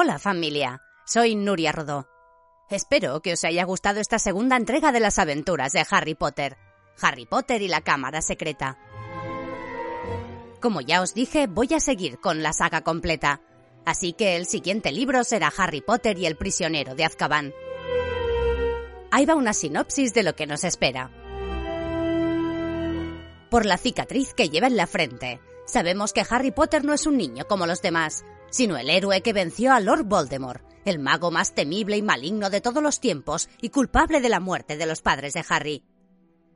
Hola familia, soy Nuria Rodó. Espero que os haya gustado esta segunda entrega de las aventuras de Harry Potter. Harry Potter y la Cámara Secreta. Como ya os dije, voy a seguir con la saga completa, así que el siguiente libro será Harry Potter y el prisionero de Azkaban. Ahí va una sinopsis de lo que nos espera. Por la cicatriz que lleva en la frente, sabemos que Harry Potter no es un niño como los demás, sino el héroe que venció a Lord Voldemort, el mago más temible y maligno de todos los tiempos y culpable de la muerte de los padres de Harry.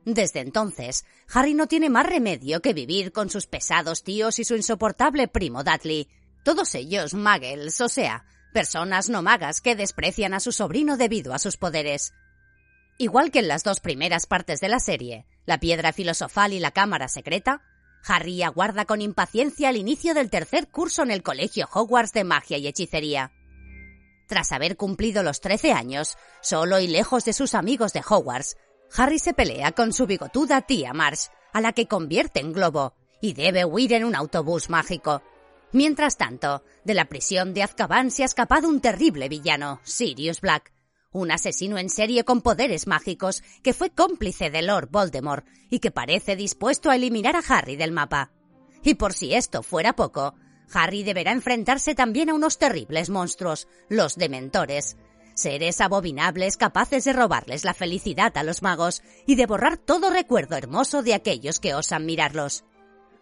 Desde entonces, Harry no tiene más remedio que vivir con sus pesados tíos y su insoportable primo Dudley, todos ellos muggles, o sea, personas no magas que desprecian a su sobrino debido a sus poderes. Igual que en las dos primeras partes de la serie, la piedra filosofal y la cámara secreta, Harry aguarda con impaciencia el inicio del tercer curso en el Colegio Hogwarts de Magia y Hechicería. Tras haber cumplido los 13 años, solo y lejos de sus amigos de Hogwarts, Harry se pelea con su bigotuda tía Marsh, a la que convierte en globo, y debe huir en un autobús mágico. Mientras tanto, de la prisión de Azkaban se ha escapado un terrible villano, Sirius Black, un asesino en serie con poderes mágicos que fue cómplice de Lord Voldemort y que parece dispuesto a eliminar a Harry del mapa. Y por si esto fuera poco, Harry deberá enfrentarse también a unos terribles monstruos, los Dementores, seres abominables capaces de robarles la felicidad a los magos y de borrar todo recuerdo hermoso de aquellos que osan mirarlos.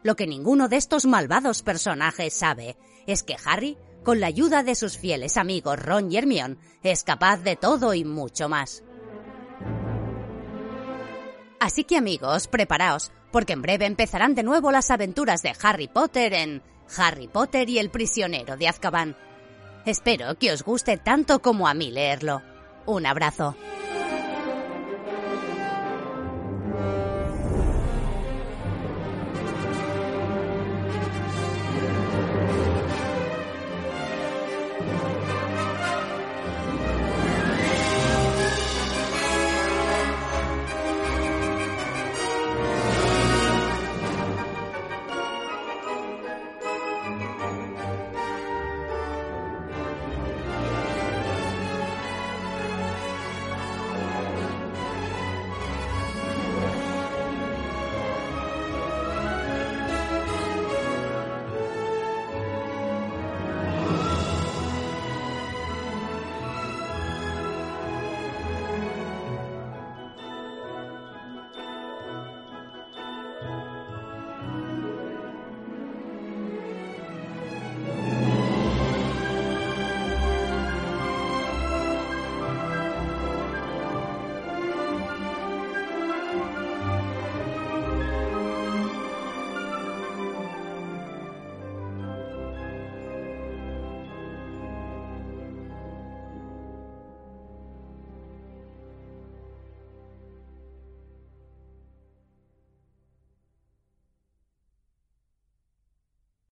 Lo que ninguno de estos malvados personajes sabe es que Harry, con la ayuda de sus fieles amigos Ron y Hermione, es capaz de todo y mucho más. Así que amigos, preparaos, porque en breve empezarán de nuevo las aventuras de Harry Potter en Harry Potter y el prisionero de Azkaban. Espero que os guste tanto como a mí leerlo. Un abrazo.